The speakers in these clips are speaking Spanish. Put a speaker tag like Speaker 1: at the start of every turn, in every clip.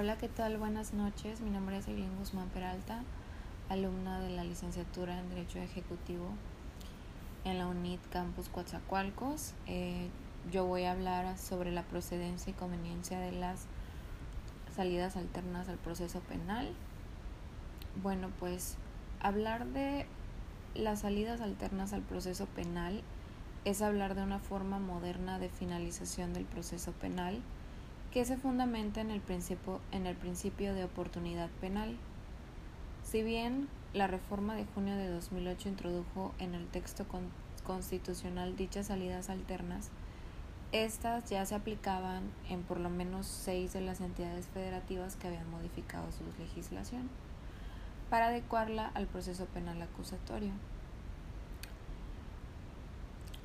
Speaker 1: Hola, ¿qué tal? Buenas noches. Mi nombre es Eileen Guzmán Peralta, alumna de la licenciatura en Derecho Ejecutivo en la UNIT Campus Coatzacoalcos. Eh, yo voy a hablar sobre la procedencia y conveniencia de las salidas alternas al proceso penal. Bueno, pues hablar de las salidas alternas al proceso penal es hablar de una forma moderna de finalización del proceso penal que se fundamenta en el principio, en el principio de oportunidad penal. Si bien la reforma de junio de 2008 introdujo en el texto constitucional dichas salidas alternas, estas ya se aplicaban en por lo menos seis de las entidades federativas que habían modificado su legislación para adecuarla al proceso penal acusatorio.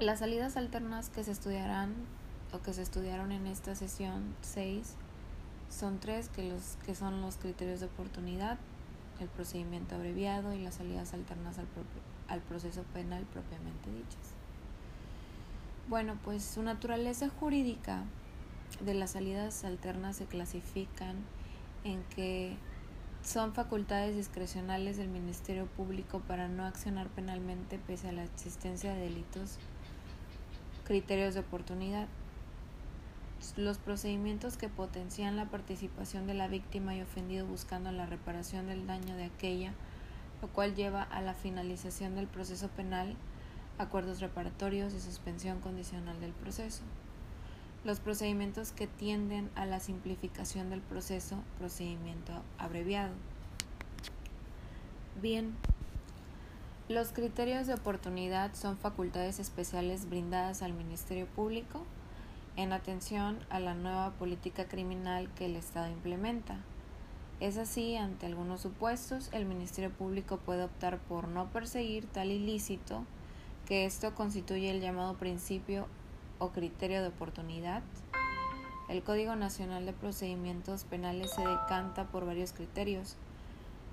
Speaker 1: Las salidas alternas que se estudiarán o que se estudiaron en esta sesión 6 son tres que, los, que son los criterios de oportunidad, el procedimiento abreviado y las salidas alternas al, al proceso penal propiamente dichas. Bueno, pues su naturaleza jurídica de las salidas alternas se clasifican en que son facultades discrecionales del Ministerio Público para no accionar penalmente pese a la existencia de delitos, criterios de oportunidad los procedimientos que potencian la participación de la víctima y ofendido buscando la reparación del daño de aquella, lo cual lleva a la finalización del proceso penal, acuerdos reparatorios y suspensión condicional del proceso. Los procedimientos que tienden a la simplificación del proceso, procedimiento abreviado. Bien, los criterios de oportunidad son facultades especiales brindadas al Ministerio Público en atención a la nueva política criminal que el Estado implementa. Es así, ante algunos supuestos, el Ministerio Público puede optar por no perseguir tal ilícito, que esto constituye el llamado principio o criterio de oportunidad. El Código Nacional de Procedimientos Penales se decanta por varios criterios,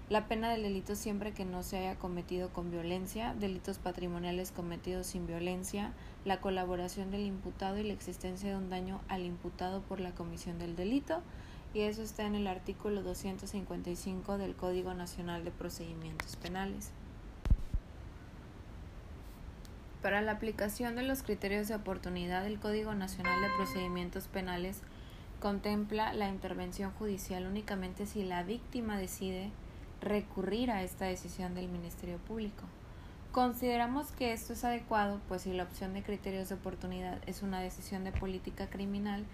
Speaker 1: la pena del delito siempre que no se haya cometido con violencia, delitos patrimoniales cometidos sin violencia, la colaboración del imputado y la existencia de un daño al imputado por la comisión del delito, y eso está en el artículo 255 del Código Nacional de Procedimientos Penales. Para la aplicación de los criterios de oportunidad, el Código Nacional de Procedimientos Penales contempla la intervención judicial únicamente si la víctima decide recurrir a esta decisión del Ministerio Público. Consideramos que esto es adecuado, pues si la opción de criterios de oportunidad es una decisión de política criminal,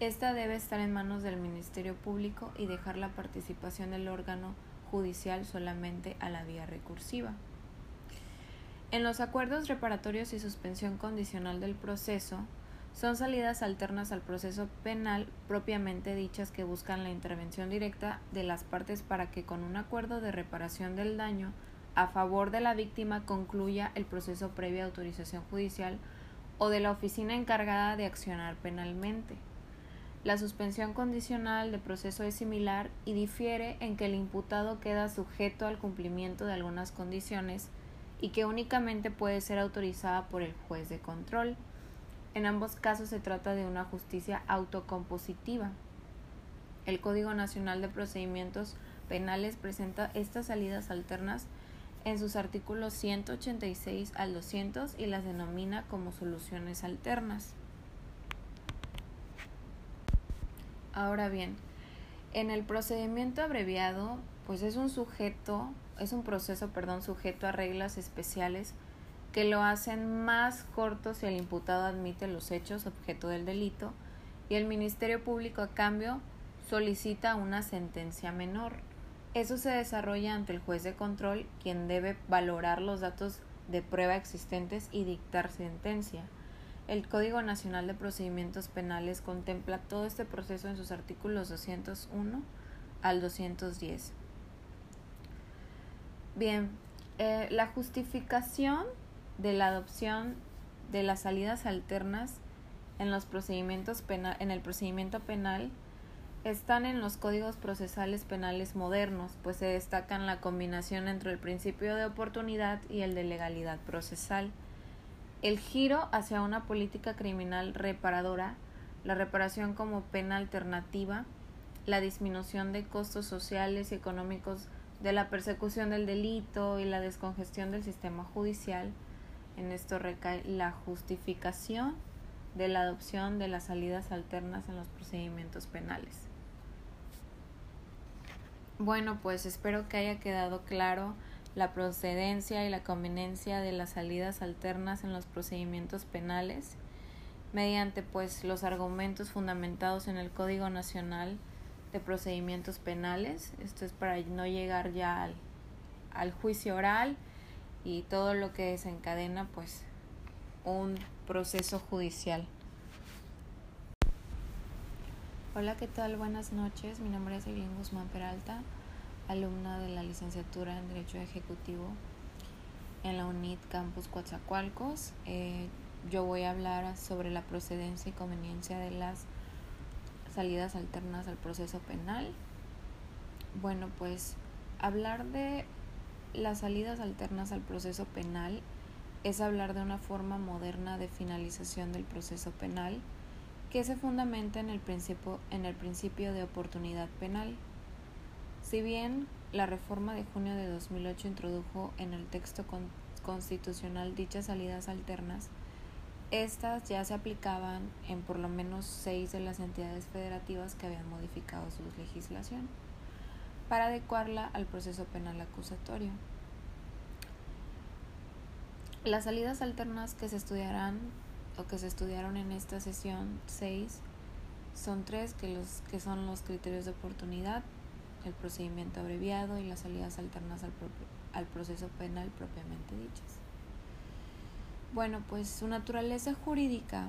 Speaker 1: esta debe estar en manos del Ministerio Público y dejar la participación del órgano judicial solamente a la vía recursiva. En los acuerdos reparatorios y suspensión condicional del proceso, son salidas alternas al proceso penal propiamente dichas que buscan la intervención directa de las partes para que con un acuerdo de reparación del daño a favor de la víctima concluya el proceso previa autorización judicial o de la oficina encargada de accionar penalmente. La suspensión condicional de proceso es similar y difiere en que el imputado queda sujeto al cumplimiento de algunas condiciones y que únicamente puede ser autorizada por el juez de control. En ambos casos se trata de una justicia autocompositiva. El Código Nacional de Procedimientos Penales presenta estas salidas alternas en sus artículos 186 al 200 y las denomina como soluciones alternas. Ahora bien, en el procedimiento abreviado, pues es un sujeto, es un proceso, perdón, sujeto a reglas especiales que lo hacen más corto si el imputado admite los hechos objeto del delito y el Ministerio Público a cambio solicita una sentencia menor. Eso se desarrolla ante el juez de control, quien debe valorar los datos de prueba existentes y dictar sentencia. El Código Nacional de Procedimientos Penales contempla todo este proceso en sus artículos 201 al 210. Bien, eh, la justificación de la adopción de las salidas alternas en los procedimientos penal, en el procedimiento penal están en los códigos procesales penales modernos, pues se destacan la combinación entre el principio de oportunidad y el de legalidad procesal. El giro hacia una política criminal reparadora, la reparación como pena alternativa, la disminución de costos sociales y económicos de la persecución del delito y la descongestión del sistema judicial. En esto recae la justificación de la adopción de las salidas alternas en los procedimientos penales. Bueno, pues espero que haya quedado claro la procedencia y la conveniencia de las salidas alternas en los procedimientos penales mediante pues los argumentos fundamentados en el Código Nacional de Procedimientos Penales. Esto es para no llegar ya al, al juicio oral y todo lo que desencadena pues un proceso judicial. Hola, ¿qué tal? Buenas noches. Mi nombre es Eileen Guzmán Peralta alumna de la licenciatura en Derecho Ejecutivo en la UNIT Campus Coatzacoalcos. Eh, yo voy a hablar sobre la procedencia y conveniencia de las salidas alternas al proceso penal. Bueno, pues hablar de las salidas alternas al proceso penal es hablar de una forma moderna de finalización del proceso penal que se fundamenta en el principio, en el principio de oportunidad penal. Si bien la reforma de junio de 2008 introdujo en el texto constitucional dichas salidas alternas, estas ya se aplicaban en por lo menos seis de las entidades federativas que habían modificado su legislación para adecuarla al proceso penal acusatorio. Las salidas alternas que se estudiarán o que se estudiaron en esta sesión 6 son tres que, los, que son los criterios de oportunidad, el procedimiento abreviado y las salidas alternas al, al proceso penal propiamente dichas. Bueno, pues su naturaleza jurídica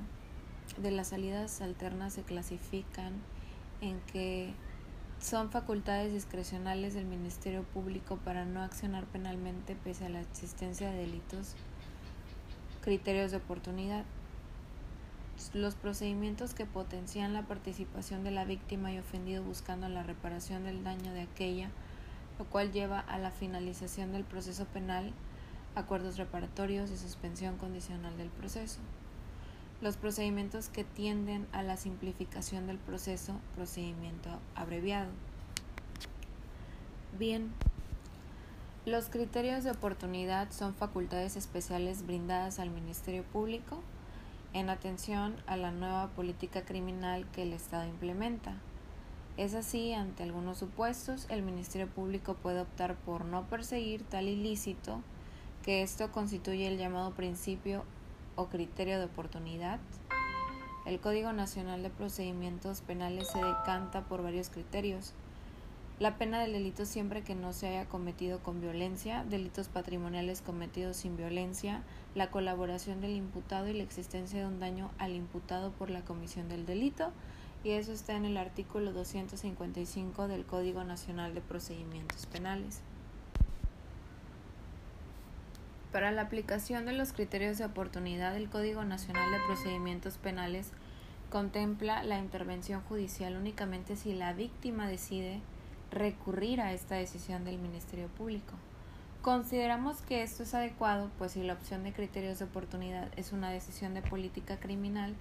Speaker 1: de las salidas alternas se clasifican en que son facultades discrecionales del Ministerio Público para no accionar penalmente pese a la existencia de delitos, criterios de oportunidad, los procedimientos que potencian la participación de la víctima y ofendido buscando la reparación del daño de aquella, lo cual lleva a la finalización del proceso penal, acuerdos reparatorios y suspensión condicional del proceso. Los procedimientos que tienden a la simplificación del proceso, procedimiento abreviado. Bien, los criterios de oportunidad son facultades especiales brindadas al Ministerio Público en atención a la nueva política criminal que el Estado implementa. Es así, ante algunos supuestos, el Ministerio Público puede optar por no perseguir tal ilícito, que esto constituye el llamado principio o criterio de oportunidad. El Código Nacional de Procedimientos Penales se decanta por varios criterios, la pena del delito siempre que no se haya cometido con violencia, delitos patrimoniales cometidos sin violencia, la colaboración del imputado y la existencia de un daño al imputado por la comisión del delito, y eso está en el artículo 255 del Código Nacional de Procedimientos Penales. Para la aplicación de los criterios de oportunidad, el Código Nacional de Procedimientos Penales contempla la intervención judicial únicamente si la víctima decide recurrir a esta decisión del Ministerio Público. Consideramos que esto es adecuado, pues si la opción de criterios de oportunidad es una decisión de política criminal,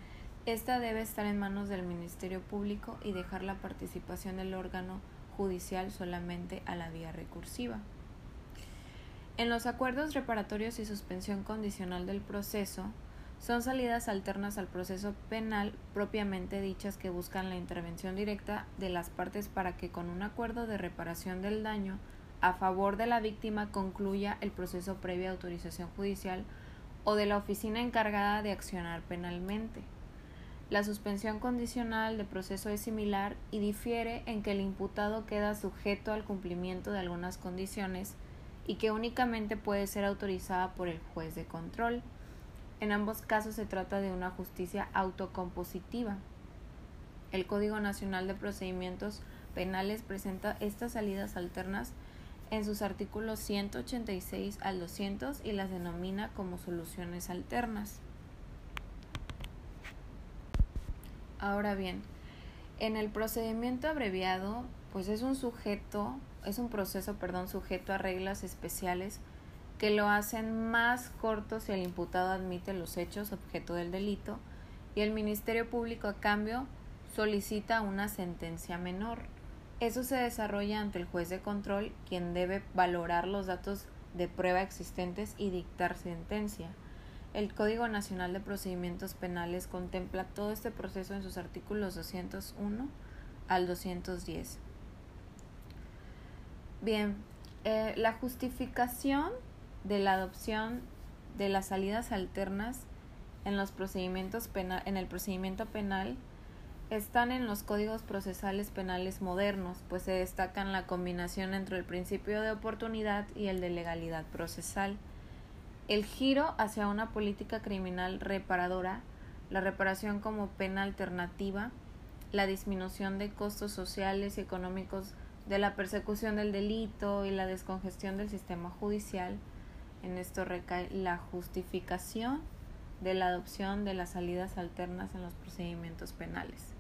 Speaker 1: esta debe estar en manos del Ministerio Público y dejar la participación del órgano judicial solamente a la vía recursiva. En los acuerdos reparatorios y suspensión condicional del proceso, son salidas alternas al proceso penal propiamente dichas que buscan la intervención directa de las partes para que con un acuerdo de reparación del daño a favor de la víctima concluya el proceso previa autorización judicial o de la oficina encargada de accionar penalmente. La suspensión condicional de proceso es similar y difiere en que el imputado queda sujeto al cumplimiento de algunas condiciones y que únicamente puede ser autorizada por el juez de control. En ambos casos se trata de una justicia autocompositiva. El Código Nacional de Procedimientos Penales presenta estas salidas alternas en sus artículos 186 al 200 y las denomina como soluciones alternas. Ahora bien, en el procedimiento abreviado, pues es un sujeto, es un proceso, perdón, sujeto a reglas especiales que lo hacen más corto si el imputado admite los hechos objeto del delito y el Ministerio Público a cambio solicita una sentencia menor. Eso se desarrolla ante el juez de control, quien debe valorar los datos de prueba existentes y dictar sentencia. El Código Nacional de Procedimientos Penales contempla todo este proceso en sus artículos 201 al 210. Bien, eh, la justificación de la adopción de las salidas alternas en los procedimientos penal, en el procedimiento penal están en los códigos procesales penales modernos, pues se destacan la combinación entre el principio de oportunidad y el de legalidad procesal. El giro hacia una política criminal reparadora, la reparación como pena alternativa, la disminución de costos sociales y económicos de la persecución del delito y la descongestión del sistema judicial. En esto recae la justificación de la adopción de las salidas alternas en los procedimientos penales.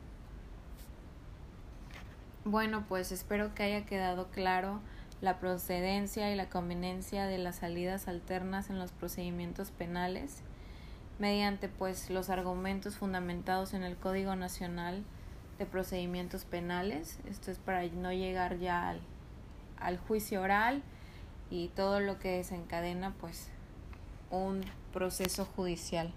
Speaker 1: Bueno, pues espero que haya quedado claro la procedencia y la conveniencia de las salidas alternas en los procedimientos penales mediante pues los argumentos fundamentados en el Código Nacional de Procedimientos Penales. Esto es para no llegar ya al, al juicio oral y todo lo que desencadena pues un proceso judicial.